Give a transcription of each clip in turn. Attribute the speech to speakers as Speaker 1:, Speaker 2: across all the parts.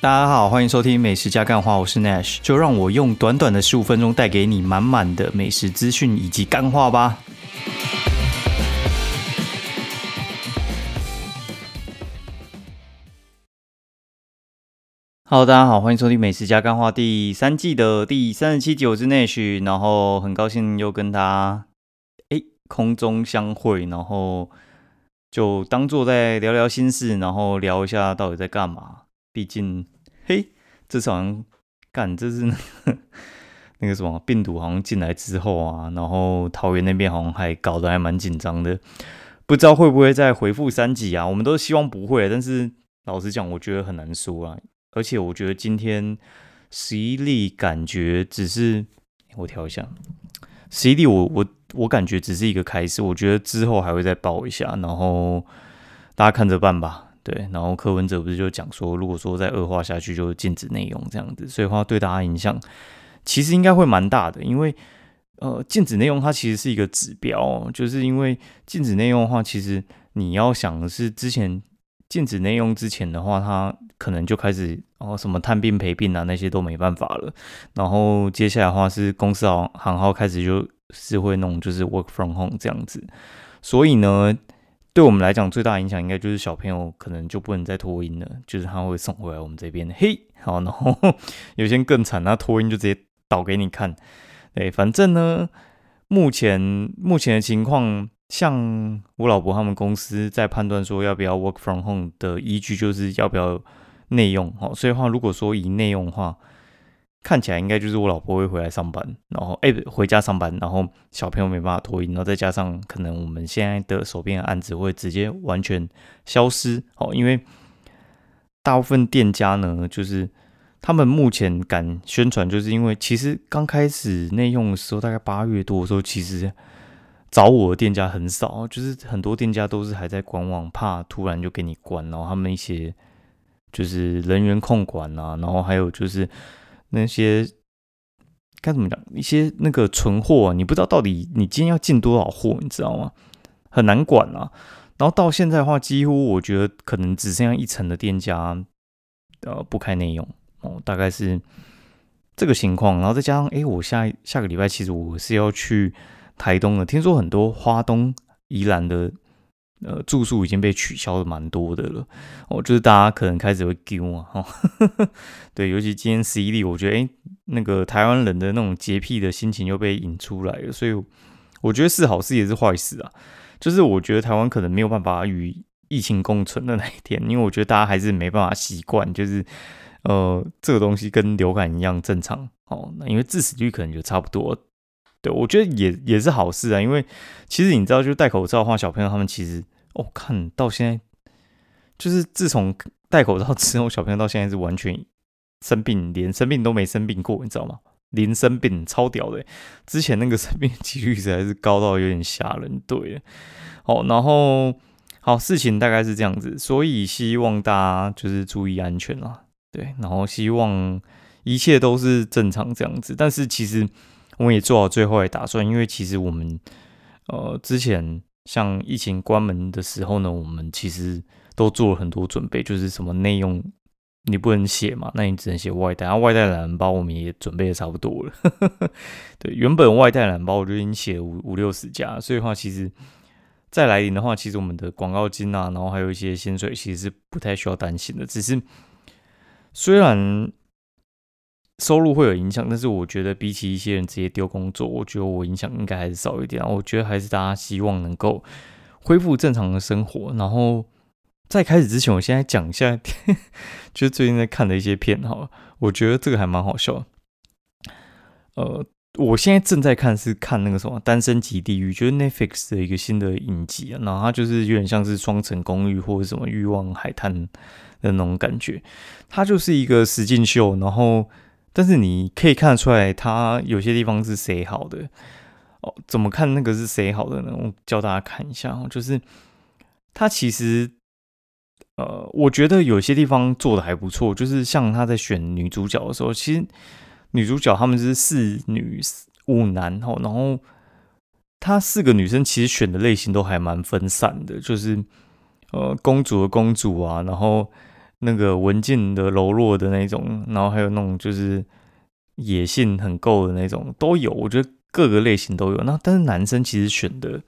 Speaker 1: 大家好，欢迎收听《美食加干话》，我是 Nash，就让我用短短的十五分钟带给你满满的美食资讯以及干话吧。Hello，大家好，欢迎收听《美食加干话》第三季的第三十七集，我是 Nash，然后很高兴又跟他哎空中相会，然后就当做在聊聊心事，然后聊一下到底在干嘛。毕竟，嘿，这次好像干，这是那个什么病毒好像进来之后啊，然后桃园那边好像还搞得还蛮紧张的，不知道会不会再回复三级啊？我们都希望不会，但是老实讲，我觉得很难说啊。而且我觉得今天十一例感觉只是我调一下，十一例我我我感觉只是一个开始，我觉得之后还会再报一下，然后大家看着办吧。对，然后柯文哲不是就讲说，如果说再恶化下去，就禁止内容这样子，所以话对大家影响其实应该会蛮大的，因为呃，禁止内容它其实是一个指标，就是因为禁止内容的话，其实你要想的是之前禁止内容之前的话，它可能就开始哦什么探病陪病啊那些都没办法了，然后接下来的话是公司行行号开始就是会弄就是 work from home 这样子，所以呢。对我们来讲，最大影响应该就是小朋友可能就不能再托音了，就是他会送回来我们这边。嘿，好，然后有些更惨，那托音就直接倒给你看。对，反正呢，目前目前的情况，像我老婆他们公司在判断说要不要 work from home 的依据，就是要不要内用。好，所以话如果说以内用的话。看起来应该就是我老婆会回来上班，然后哎回家上班，然后小朋友没办法托婴，然后再加上可能我们现在的手边的案子会直接完全消失哦，因为大部分店家呢，就是他们目前敢宣传，就是因为其实刚开始内用的时候，大概八月多的时候，其实找我的店家很少，就是很多店家都是还在观望，怕突然就给你关，然后他们一些就是人员控管啊，然后还有就是。那些该怎么讲？一些那个存货，你不知道到底你今天要进多少货，你知道吗？很难管啊。然后到现在的话，几乎我觉得可能只剩下一层的店家，呃，不开内用哦，大概是这个情况。然后再加上，哎，我下下个礼拜其实我是要去台东的，听说很多花东、宜兰的。呃，住宿已经被取消的蛮多的了，哦，就是大家可能开始会丢啊，哈，对，尤其今天十一例，我觉得，哎，那个台湾人的那种洁癖的心情又被引出来了，所以我觉得是好事也是坏事啊，就是我觉得台湾可能没有办法与疫情共存的那一天，因为我觉得大家还是没办法习惯，就是呃，这个东西跟流感一样正常，哦，那因为致死率可能就差不多。对，我觉得也也是好事啊，因为其实你知道，就戴口罩的话，小朋友他们其实，哦，看到现在，就是自从戴口罩之后，小朋友到现在是完全生病，连生病都没生病过，你知道吗？零生病，超屌的。之前那个 生病几率实在是高到有点吓人。对，好，然后好，事情大概是这样子，所以希望大家就是注意安全啊。对，然后希望一切都是正常这样子，但是其实。我们也做好最后的打算，因为其实我们呃之前像疫情关门的时候呢，我们其实都做了很多准备，就是什么内容你不能写嘛，那你只能写外带，然后外带懒人包我们也准备的差不多了。对，原本外带懒包我就已经写了五五六十家，所以的话其实再来临的话，其实我们的广告金啊，然后还有一些薪水，其实是不太需要担心的。只是虽然。收入会有影响，但是我觉得比起一些人直接丢工作，我觉得我影响应该还是少一点。我觉得还是大家希望能够恢复正常的生活。然后在开始之前，我现在讲一下，就是最近在看的一些片哈，我觉得这个还蛮好笑。呃，我现在正在看是看那个什么《单身级地狱》，就是 Netflix 的一个新的影集啊。然后它就是有点像是双层公寓或者什么欲望海滩的那种感觉，它就是一个实境秀，然后。但是你可以看得出来，他有些地方是谁好的哦？怎么看那个是谁好的呢？我教大家看一下哦，就是他其实，呃，我觉得有些地方做的还不错，就是像他在选女主角的时候，其实女主角他们是四女五男哦，然后他四个女生其实选的类型都还蛮分散的，就是呃，公主的公主啊，然后那个文静的柔弱的那种，然后还有那种就是野性很够的那种都有。我觉得各个类型都有。那但是男生其实选的，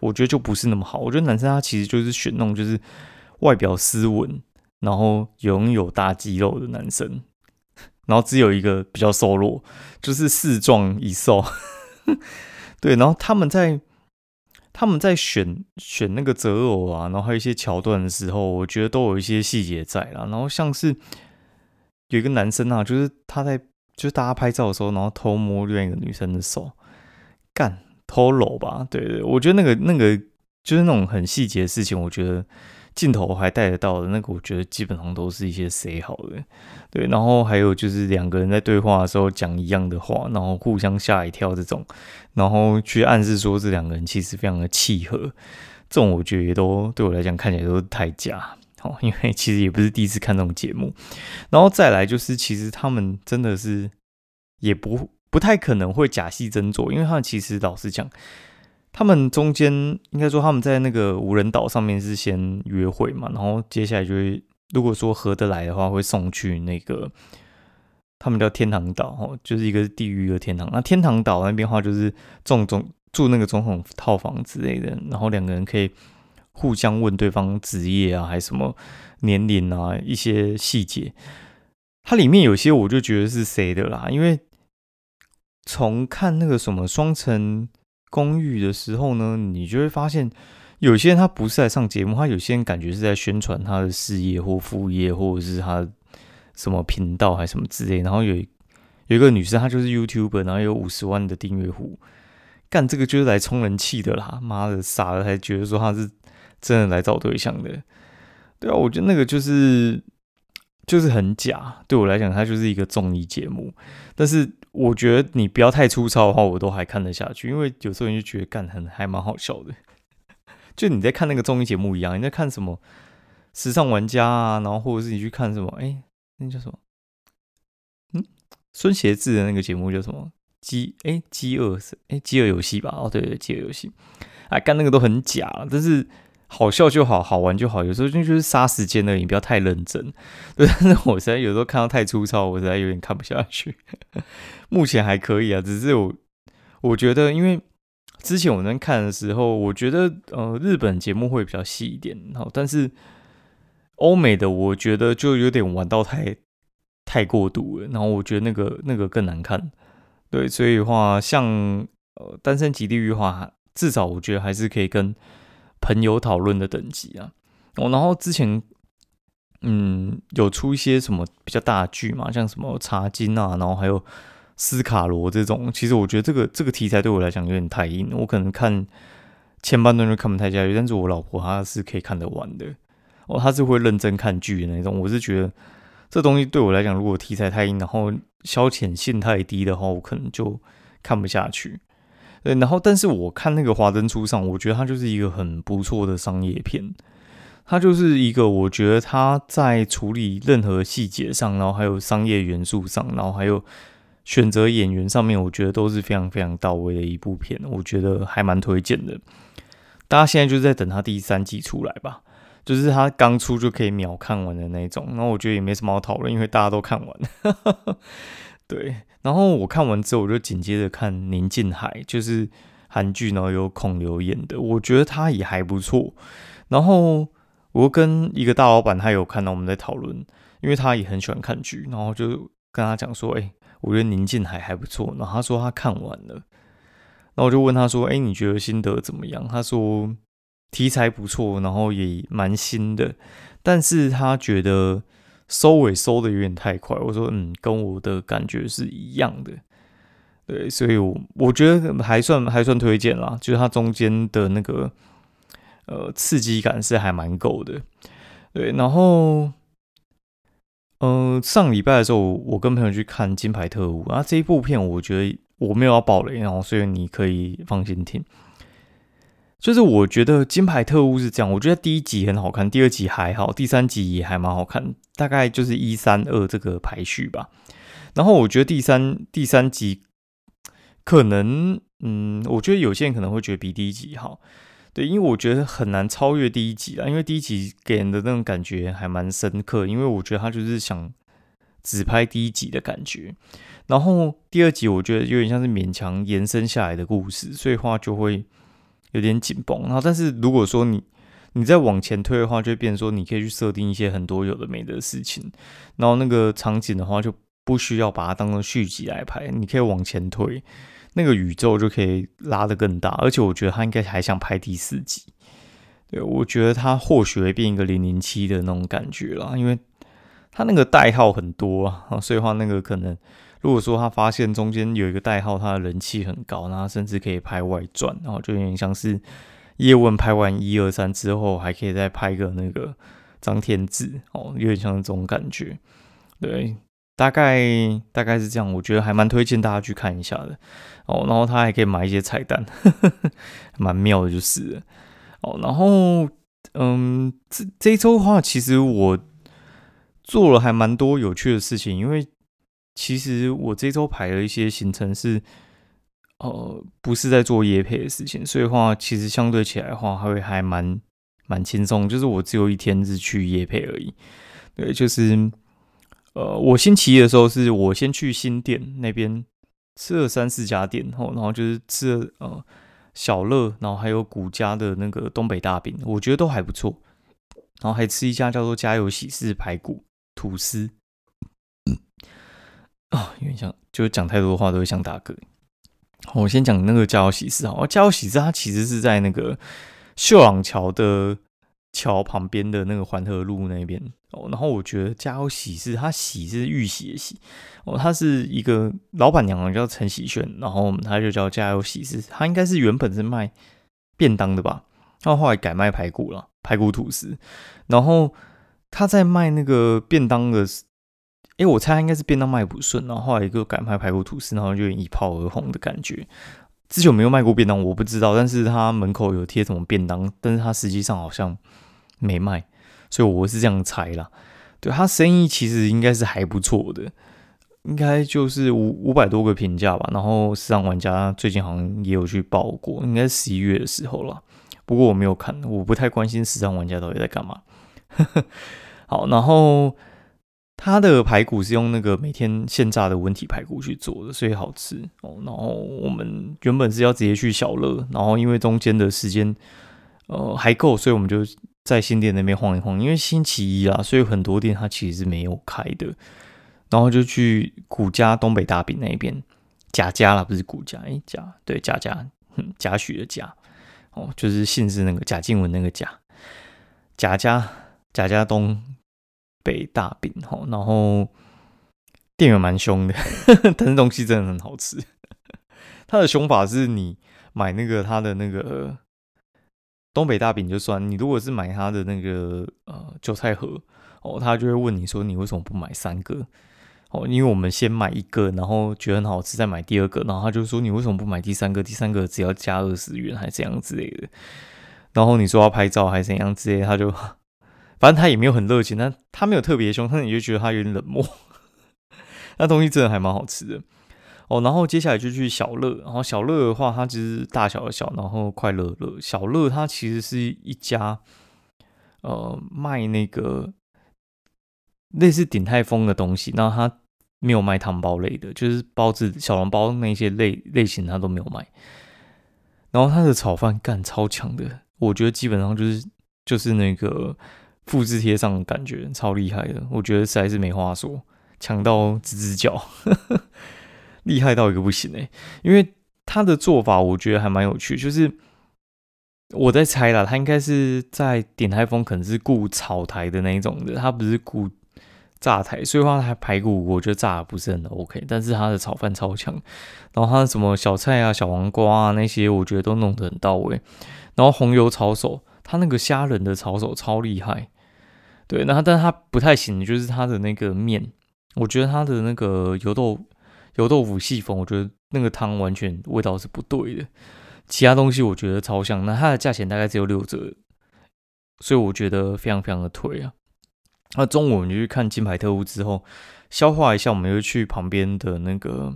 Speaker 1: 我觉得就不是那么好。我觉得男生他其实就是选那种就是外表斯文，然后拥有大肌肉的男生，然后只有一个比较瘦弱，就是四壮一瘦。对，然后他们在。他们在选选那个择偶啊，然后还有一些桥段的时候，我觉得都有一些细节在啦。然后像是有一个男生啊，就是他在就是大家拍照的时候，然后偷摸另外一个女生的手，干偷搂吧？对对，我觉得那个那个就是那种很细节的事情，我觉得。镜头还带得到的那个，我觉得基本上都是一些 say 好的，对。然后还有就是两个人在对话的时候讲一样的话，然后互相吓一跳这种，然后去暗示说这两个人其实非常的契合，这种我觉得都对我来讲看起来都是太假，好，因为其实也不是第一次看这种节目。然后再来就是，其实他们真的是也不不太可能会假戏真做，因为他们其实老实讲。他们中间应该说他们在那个无人岛上面是先约会嘛，然后接下来就会如果说合得来的话，会送去那个他们叫天堂岛哦，就是一个地狱一个天堂。那天堂岛那边话就是总总住那个总统套房之类的，然后两个人可以互相问对方职业啊，还什么年龄啊一些细节。它里面有些我就觉得是谁的啦，因为从看那个什么双层。公寓的时候呢，你就会发现，有些人他不是在上节目，他有些人感觉是在宣传他的事业或副业，或者是他什么频道还什么之类。然后有有一个女生，她就是 YouTuber，然后有五十万的订阅户，干这个就是来充人气的啦！妈的，傻了才觉得说他是真的来找对象的。对啊，我觉得那个就是就是很假。对我来讲，它就是一个综艺节目，但是。我觉得你不要太粗糙的话，我都还看得下去，因为有时候你就觉得干很还蛮好笑的，就你在看那个综艺节目一样，你在看什么时尚玩家啊，然后或者是你去看什么，哎，那叫什么？嗯，孙协志的那个节目叫什么？饥哎饥饿是哎饥饿游戏吧？哦对对，饥饿游戏，哎干那个都很假，但是。好笑就好，好玩就好。有时候就就是杀时间而已，不要太认真。对，但是我实在有时候看到太粗糙，我实在有点看不下去。目前还可以啊，只是我我觉得，因为之前我在看的时候，我觉得呃日本节目会比较细一点，然后但是欧美的我觉得就有点玩到太太过度了，然后我觉得那个那个更难看。对，所以的话像呃单身极地狱话，至少我觉得还是可以跟。朋友讨论的等级啊，哦，然后之前，嗯，有出一些什么比较大的剧嘛，像什么茶金啊，然后还有斯卡罗这种，其实我觉得这个这个题材对我来讲有点太硬，我可能看前半段就看不太下去，但是我老婆她是可以看得完的，哦，她是会认真看剧的那种，我是觉得这东西对我来讲，如果题材太硬，然后消遣性太低的话，我可能就看不下去。对，然后但是我看那个《华灯初上》，我觉得它就是一个很不错的商业片。它就是一个我觉得它在处理任何细节上，然后还有商业元素上，然后还有选择演员上面，我觉得都是非常非常到位的一部片。我觉得还蛮推荐的。大家现在就在等它第三季出来吧，就是它刚出就可以秒看完的那种。然后我觉得也没什么好讨论，因为大家都看完。对。然后我看完之后，我就紧接着看《宁静海》，就是韩剧，然后有孔刘演的，我觉得他也还不错。然后我跟一个大老板，他有看到我们在讨论，因为他也很喜欢看剧，然后就跟他讲说：“哎，我觉得《宁静海》还不错。”然后他说他看完了，然后我就问他说：“哎，你觉得心得怎么样？”他说题材不错，然后也蛮新的，但是他觉得。收尾收的有点太快，我说嗯，跟我的感觉是一样的，对，所以我我觉得还算还算推荐啦，就是它中间的那个呃刺激感是还蛮够的，对，然后嗯上礼拜的时候，我跟朋友去看《金牌特务》，啊这一部片我觉得我没有要爆雷，然后所以你可以放心听。就是我觉得《金牌特务》是这样，我觉得第一集很好看，第二集还好，第三集也还蛮好看，大概就是一三二这个排序吧。然后我觉得第三第三集可能，嗯，我觉得有些人可能会觉得比第一集好，对，因为我觉得很难超越第一集啊，因为第一集给人的那种感觉还蛮深刻，因为我觉得他就是想只拍第一集的感觉，然后第二集我觉得有点像是勉强延伸下来的故事，所以话就会有点紧绷。然后，但是如果说你你再往前推的话，就会变说你可以去设定一些很多有的没的事情，然后那个场景的话就不需要把它当成续集来拍，你可以往前推。那个宇宙就可以拉得更大，而且我觉得他应该还想拍第四集。对，我觉得他或许会变一个零零七的那种感觉啦，因为他那个代号很多啊，所以话那个可能，如果说他发现中间有一个代号，他的人气很高，那甚至可以拍外传，然后就有点像是叶问拍完一二三之后，还可以再拍个那个张天志哦，有点像这种感觉，对。大概大概是这样，我觉得还蛮推荐大家去看一下的哦。然后他还可以买一些彩蛋，蛮妙的，就是哦。然后嗯，这这一周的话，其实我做了还蛮多有趣的事情，因为其实我这周排了一些行程是呃不是在做夜配的事情，所以话其实相对起来的话，还会还蛮蛮轻松，就是我只有一天是去夜配而已，对，就是。呃，我星期一的时候是我先去新店那边吃了三四家店，后然后就是吃了呃小乐，然后还有古家的那个东北大饼，我觉得都还不错。然后还吃一家叫做家有喜事排骨吐司，啊，有点像，就是讲太多的话都会想打嗝。我先讲那个家有喜事哈，家有喜事它其实是在那个秀朗桥的。桥旁边的那个环河路那边哦，然后我觉得家有喜事，它喜是玉喜的喜哦，它是一个老板娘叫陈喜炫，然后他就叫家有喜事，他应该是原本是卖便当的吧，然后后来改卖排骨了，排骨吐司，然后他在卖那个便当的，哎，我猜应该是便当卖不顺，然后后来一个改卖排骨吐司，然后就一炮而红的感觉。之前有没有卖过便当我不知道，但是他门口有贴什么便当，但是他实际上好像。没卖，所以我是这样猜啦。对他生意其实应该是还不错的，应该就是五五百多个评价吧。然后市场玩家最近好像也有去报过，应该十一月的时候了。不过我没有看，我不太关心时尚玩家到底在干嘛。好，然后他的排骨是用那个每天现炸的温体排骨去做的，所以好吃哦。然后我们原本是要直接去小乐，然后因为中间的时间呃还够，所以我们就。在新店那边晃一晃，因为星期一啊，所以很多店它其实是没有开的。然后就去古家东北大饼那一边，贾家啦，不是古家，哎，贾对贾家，贾诩的贾，哦，就是姓氏那个贾静雯那个贾，贾家贾家东北大饼，哈，然后店员蛮凶的，但是东西真的很好吃。他的凶法是你买那个他的那个。东北大饼就算，你如果是买他的那个呃韭菜盒哦，他就会问你说你为什么不买三个哦？因为我们先买一个，然后觉得很好吃，再买第二个，然后他就说你为什么不买第三个？第三个只要加二十元还是怎样之类的。然后你说要拍照还是怎样之类，他就反正他也没有很热情，但他没有特别凶，但你就觉得他有点冷漠。那东西真的还蛮好吃的。哦，然后接下来就去小乐，然后小乐的话，它其实大小的小，然后快乐乐。小乐它其实是一家，呃，卖那个类似鼎泰丰的东西，然后它没有卖汤包类的，就是包子、小笼包那些类类型，它都没有卖。然后它的炒饭干超强的，我觉得基本上就是就是那个复制贴上的感觉，超厉害的，我觉得实在是没话说，强到吱吱叫。厉害到一个不行哎，因为他的做法我觉得还蛮有趣，就是我在猜啦，他应该是在点台风，可能是雇炒台的那一种的，他不是雇炸台，所以话他排骨我觉得炸的不是很 OK，但是他的炒饭超强，然后他什么小菜啊、小黄瓜啊那些，我觉得都弄得很到位，然后红油炒手，他那个虾仁的炒手超厉害，对，然后但是他不太行，就是他的那个面，我觉得他的那个油豆。油豆腐细粉，我觉得那个汤完全味道是不对的。其他东西我觉得超香，那它的价钱大概只有六折，所以我觉得非常非常的推啊。那中午我们就去看金牌特务之后，消化一下，我们就去旁边的那个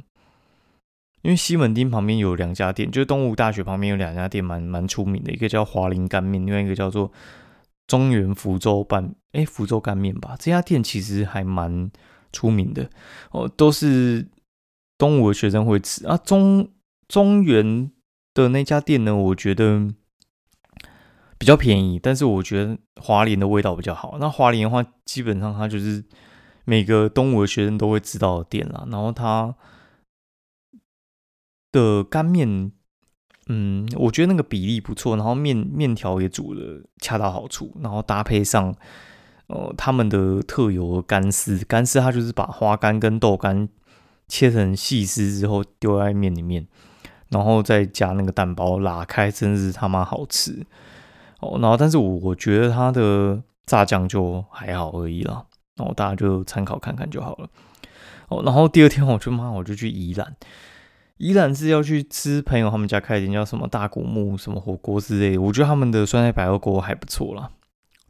Speaker 1: 因为西门町旁边有两家店，就是东吴大学旁边有两家店，蛮蛮出名的，一个叫华林干面，另外一个叫做中原福州拌，哎，福州干面吧。这家店其实还蛮出名的哦，都是东吴的学生会吃啊。中中原的那家店呢，我觉得比较便宜，但是我觉得华联的味道比较好。那华联的话，基本上它就是每个东吴的学生都会知道的店啦，然后它。的干面，嗯，我觉得那个比例不错，然后面面条也煮的恰到好处，然后搭配上呃他们的特有的干丝，干丝它就是把花干跟豆干切成细丝之后丢在面里面，然后再加那个蛋包拉开，真是他妈好吃哦。然后但是我我觉得它的炸酱就还好而已啦，然后大家就参考看看就好了。哦，然后第二天我就妈我就去宜兰。依然是要去吃朋友他们家开的店，叫什么大古木什么火锅之类的。我觉得他们的酸菜白肉锅还不错啦。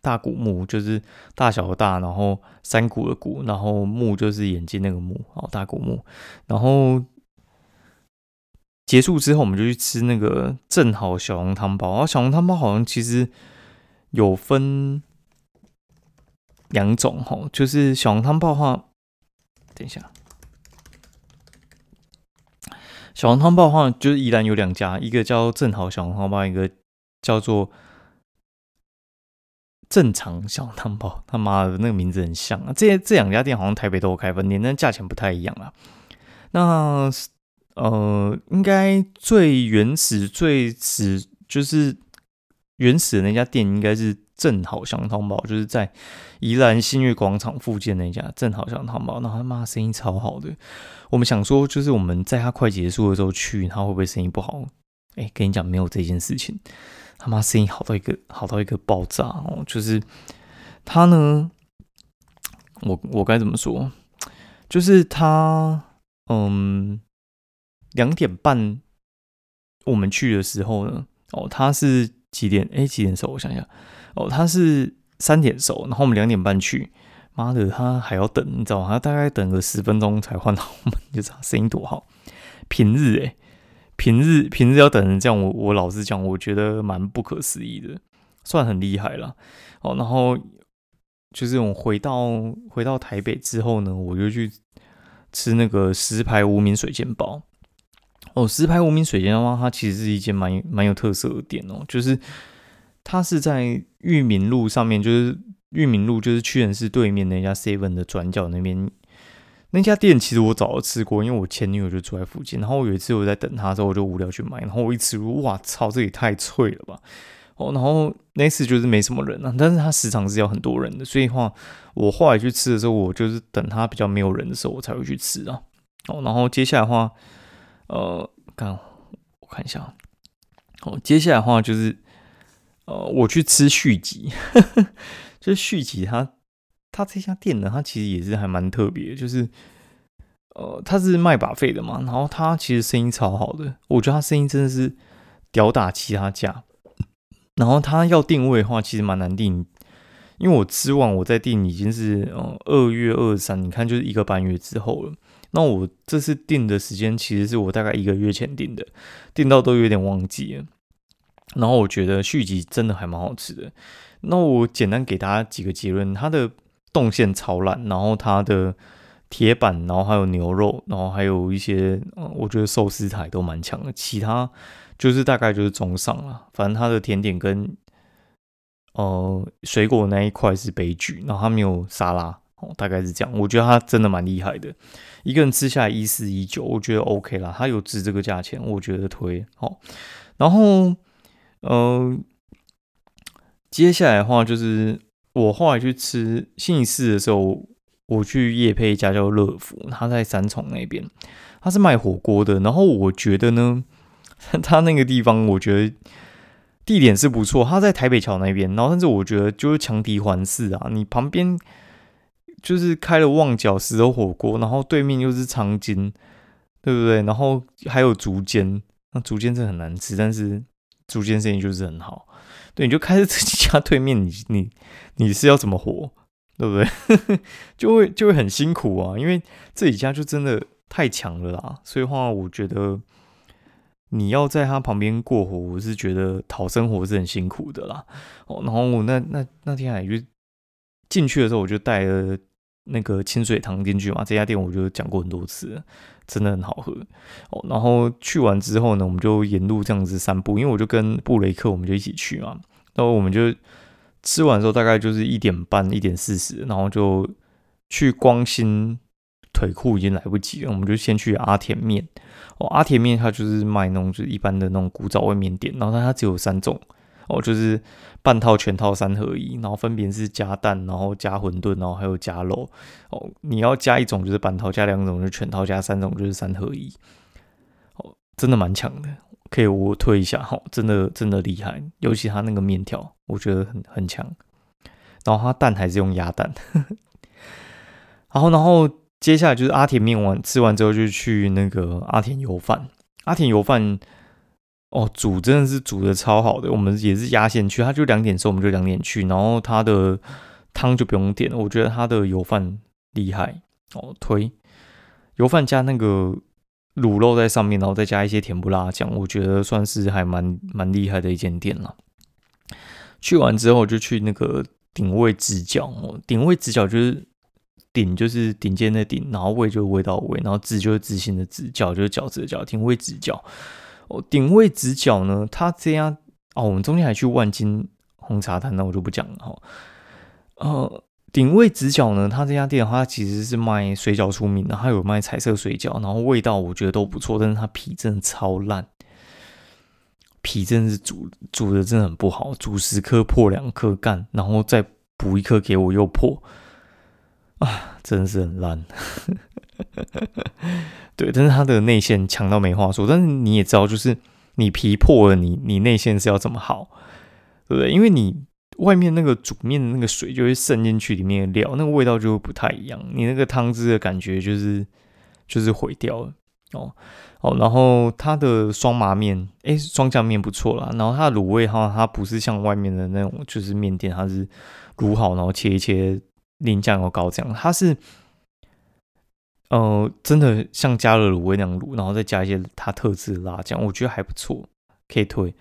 Speaker 1: 大古木就是大小的大，然后山谷的谷，然后木就是眼睛那个木，哦，大古木。然后结束之后，我们就去吃那个正好小笼汤包。然后小笼汤包好像其实有分两种哈，就是小笼汤包的话，等一下。小笼汤包的话，就是依然有两家，一个叫正好小笼汤包，一个叫做正常小笼汤包。他妈的，那个名字很像啊！这这两家店好像台北都有开分店，但价钱不太一样啊。那呃，应该最原始、最始就是原始的那家店，应该是正好小笼汤包，就是在宜兰新月广场附近那家正好小笼汤包。那他妈生意超好的。我们想说，就是我们在他快结束的时候去，他会不会生意不好？哎，跟你讲，没有这件事情，他妈生意好到一个好到一个爆炸哦！就是他呢，我我该怎么说？就是他，嗯，两点半我们去的时候呢，哦，他是几点？哎，几点收？我想想，哦，他是三点收，然后我们两点半去。妈的，他还要等，你知道吗？他大概等个十分钟才换到我们，就知道声音多好。平日诶，平日平日要等成这样，我我老实讲，我觉得蛮不可思议的，算很厉害了。哦，然后就是我回到回到台北之后呢，我就去吃那个石牌无名水煎包。哦，石牌无名水煎包，它其实是一间蛮蛮有特色的店哦，就是它是在裕民路上面，就是。裕民路就是屈臣氏对面那家 Seven 的转角那边，那家店其实我早就吃过，因为我前女友就住在附近。然后我有一次我在等她的时候，我就无聊去买，然后我一吃，哇操，这也太脆了吧！哦，然后那次就是没什么人啊，但是他时常是要很多人的，所以话我后来去吃的时候，我就是等他比较没有人的时候，我才会去吃啊。哦，然后接下来的话，呃，看我看一下，哦，接下来的话就是，呃，我去吃续集。就是续集，它它这家店呢，它其实也是还蛮特别，就是呃，它是卖把费的嘛，然后它其实声音超好的，我觉得它声音真的是屌打其他家。然后它要定位的话，其实蛮难定，因为我吃完我在定已经是呃二月二三，你看就是一个半月之后了。那我这次订的时间其实是我大概一个月前订的，订到都有点忘记了。然后我觉得续集真的还蛮好吃的。那我简单给大家几个结论：它的动线超烂，然后它的铁板，然后还有牛肉，然后还有一些，嗯，我觉得寿司台都蛮强的。其他就是大概就是中上了。反正它的甜点跟呃水果那一块是悲剧，然后它没有沙拉，哦，大概是这样。我觉得它真的蛮厉害的，一个人吃下来一四一九，我觉得 OK 啦，它有值这个价钱，我觉得推好。然后，嗯。接下来的话就是我后来去吃信义寺的时候，我去夜配一家叫乐福，他在三重那边，他是卖火锅的。然后我觉得呢，他那个地方我觉得地点是不错，他在台北桥那边。然后但是我觉得就是强敌环视啊，你旁边就是开了旺角石头火锅，然后对面又是长金，对不对？然后还有竹间，那竹间是很难吃，但是竹间生意就是很好。对，你就开始自己家对面，你 你你是要怎么活，对不对？就会就会很辛苦啊，因为自己家就真的太强了啦，所以话我觉得你要在他旁边过活，我是觉得讨生活是很辛苦的啦。哦，然后我那那那天还就进去的时候，我就带了那个清水汤进去嘛。这家店我就讲过很多次，真的很好喝。哦，然后去完之后呢，我们就沿路这样子散步，因为我就跟布雷克我们就一起去嘛。然后我们就吃完之后大概就是一点半、一点四十，然后就去光新。腿裤已经来不及了，我们就先去阿田面哦。阿田面它就是卖那种就是一般的那种古早味面点，然后它它只有三种哦，就是半套、全套、三合一，然后分别是加蛋，然后加馄饨，然后还有加肉哦。你要加一种就是半套，加两种就是全套，加三种就是三合一哦，真的蛮强的，可以我推一下哈，真的真的厉害，尤其它那个面条，我觉得很很强。然后它蛋还是用鸭蛋，然后然后。接下来就是阿田面完吃完之后，就去那个阿田油饭。阿田油饭哦，煮真的是煮的超好的。我们也是压线去，他就两点收，我们就两点去。然后他的汤就不用点了，我觉得他的油饭厉害哦。推油饭加那个卤肉在上面，然后再加一些甜不辣酱，我觉得算是还蛮蛮厉害的一间店了。去完之后就去那个顶位直角哦，顶位直角就是。顶就是顶尖的顶，然后位就是味道味，然后直就是直线的直，角就是饺子的角，顶位直角。哦，顶位直角呢，它这样哦，我们中间还去万金红茶摊，那我就不讲了哈。呃，顶位直角呢，它这家店的话，其实是卖水饺出名的，它有卖彩色水饺，然后味道我觉得都不错，但是它皮真的超烂，皮真的是煮煮的真的很不好，煮十颗破两颗干，然后再补一颗给我又破。啊，真的是很烂，对，但是它的内线强到没话说。但是你也知道，就是你皮破了，你你内线是要怎么好，对不对？因为你外面那个煮面的那个水就会渗进去里面的料，那个味道就会不太一样。你那个汤汁的感觉就是就是毁掉了哦哦。然后它的双麻面，哎，双酱面不错啦。然后它的卤味哈，它不是像外面的那种，就是面店，它是卤好然后切一切。淋酱油膏这样，它是，呃，真的像加了卤味那样卤，然后再加一些它特制的辣酱，我觉得还不错，可以推。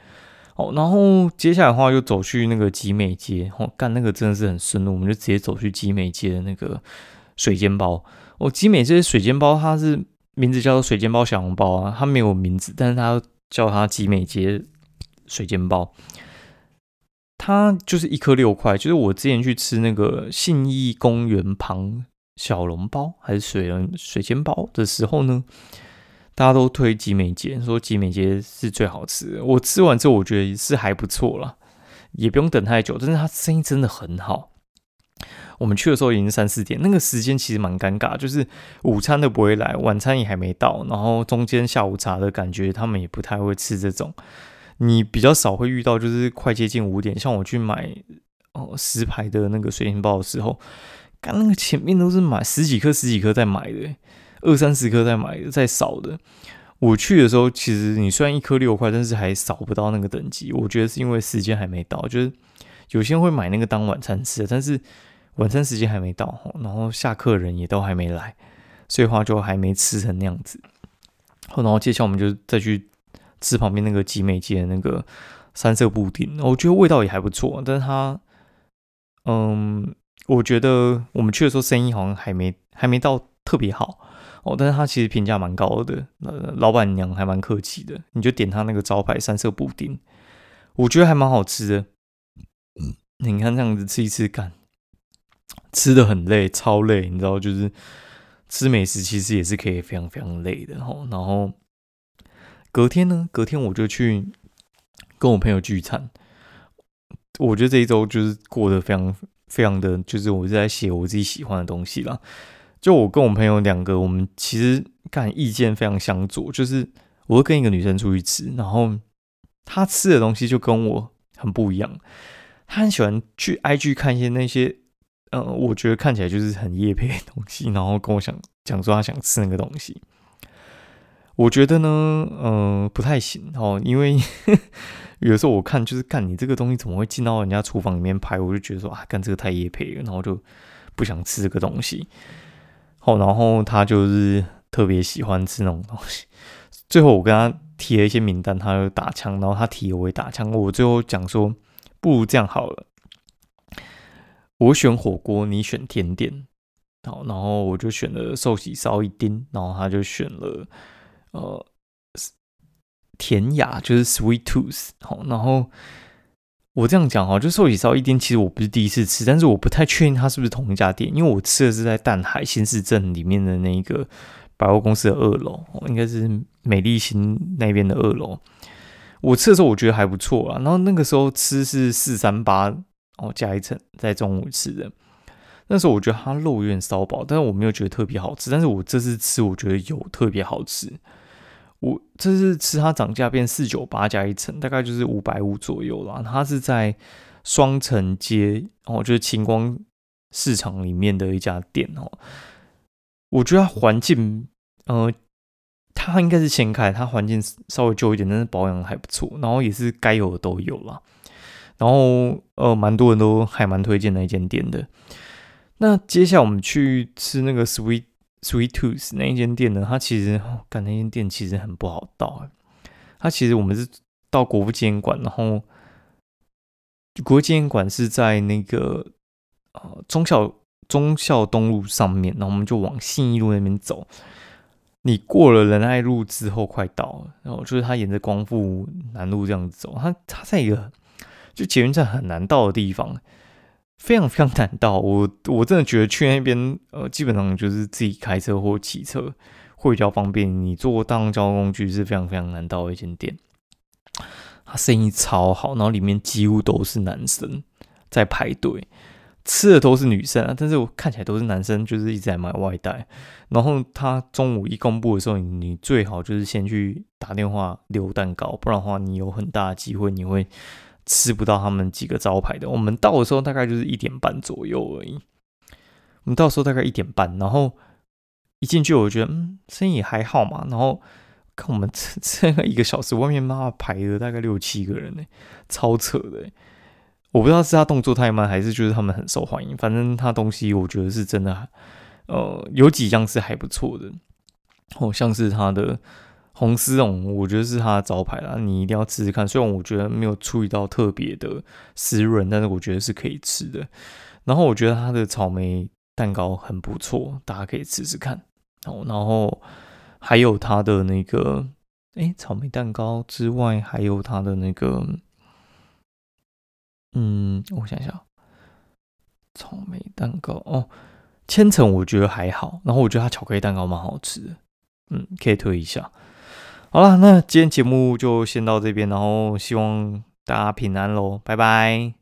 Speaker 1: 哦，然后接下来的话就走去那个集美街，哦，干那个真的是很顺路，我们就直接走去集美街的那个水煎包。哦，集美这些水煎包，它是名字叫做水煎包小笼包啊，它没有名字，但是它叫它集美街水煎包。它就是一颗六块，就是我之前去吃那个信义公园旁小笼包还是水人水煎包的时候呢，大家都推集美街，说集美街是最好吃的。我吃完之后，我觉得是还不错了，也不用等太久，但是它生意真的很好。我们去的时候已经三四点，那个时间其实蛮尴尬，就是午餐都不会来，晚餐也还没到，然后中间下午茶的感觉，他们也不太会吃这种。你比较少会遇到，就是快接近五点，像我去买哦十排的那个水晶包的时候，刚那个前面都是买十几颗、十几颗在买的，二三十颗在买的，在扫的。我去的时候，其实你虽然一颗六块，但是还扫不到那个等级。我觉得是因为时间还没到，就是有些人会买那个当晚餐吃，但是晚餐时间还没到，然后下客人也都还没来，所以话就还没吃成那样子。然后接下来我们就再去。吃旁边那个集美街的那个三色布丁，我觉得味道也还不错，但是它，嗯，我觉得我们去的时候生意好像还没还没到特别好哦，但是他其实评价蛮高的，呃，老板娘还蛮客气的，你就点他那个招牌三色布丁，我觉得还蛮好吃的。你看这样子吃一吃，干，吃的很累，超累，你知道，就是吃美食其实也是可以非常非常累的哦，然后。隔天呢？隔天我就去跟我朋友聚餐。我觉得这一周就是过得非常非常的，就是我是在写我自己喜欢的东西啦。就我跟我朋友两个，我们其实看意见非常相左。就是我会跟一个女生出去吃，然后她吃的东西就跟我很不一样。她很喜欢去 IG 看一些那些，嗯，我觉得看起来就是很夜配的东西，然后跟我想讲说她想吃那个东西。我觉得呢，嗯，不太行哦，因为有时候我看就是干你这个东西怎么会进到人家厨房里面拍，我就觉得说啊，干这个太野配了，然后就不想吃这个东西。好，然后他就是特别喜欢吃那种东西。最后我跟他提了一些名单，他就打枪，然后他提我也打枪。我最后讲说，不如这样好了，我选火锅，你选甜点。好，然后我就选了寿喜烧一丁，然后他就选了呃甜雅，就是 Sweet Tooth。好，然后我这样讲哈，就寿喜烧一丁，其实我不是第一次吃，但是我不太确定它是不是同一家店，因为我吃的是在淡海新市镇里面的那个百货公司的二楼，应该是美丽新那边的二楼。我吃的时候我觉得还不错啊，然后那个时候吃是四三八哦加一层，在中午吃的。那时候我觉得它肉有点烧饱，但是我没有觉得特别好吃。但是我这次吃，我觉得有特别好吃。我这次吃它涨价变四九八加一层，大概就是五百五左右啦。它是在双城街哦，就是晴光市场里面的一家店哦。我觉得它环境，呃，它应该是先开，它环境稍微旧一点，但是保养还不错。然后也是该有的都有啦。然后呃，蛮多人都还蛮推荐那一间店的。那接下来我们去吃那个 Sweet Sweet Tooth 那一间店呢？它其实，干那间店其实很不好到。它其实我们是到国父纪念馆，然后国父纪念馆是在那个呃忠孝忠孝东路上面，然后我们就往信义路那边走。你过了仁爱路之后，快到了，然后就是它沿着光复南路这样子走。它它在一个就捷运站很难到的地方。非常非常难到，我我真的觉得去那边，呃，基本上就是自己开车或骑车会比较方便。你坐大众交通工具是非常非常难到的一间店。它生意超好，然后里面几乎都是男生在排队，吃的都是女生啊，但是我看起来都是男生，就是一直在买外带。然后他中午一公布的时候，你最好就是先去打电话留蛋糕，不然的话，你有很大的机会你会。吃不到他们几个招牌的，我们到的时候大概就是一点半左右而已。我们到时候大概一点半，然后一进去，我觉得嗯，生意还好嘛。然后看我们吃 吃了一个小时，外面妈排了大概六七个人呢，超扯的。我不知道是他动作太慢，还是就是他们很受欢迎。反正他东西我觉得是真的，呃，有几样是还不错的，哦，像是他的。红丝绒，我觉得是它的招牌啦，你一定要吃吃看。虽然我觉得没有注意到特别的湿润，但是我觉得是可以吃的。然后我觉得它的草莓蛋糕很不错，大家可以吃吃看。哦，然后还有它的那个，哎，草莓蛋糕之外，还有它的那个，嗯，我想想，草莓蛋糕哦，千层我觉得还好。然后我觉得它巧克力蛋糕蛮好吃的，嗯，可以推一下。好了，那今天节目就先到这边，然后希望大家平安喽，拜拜。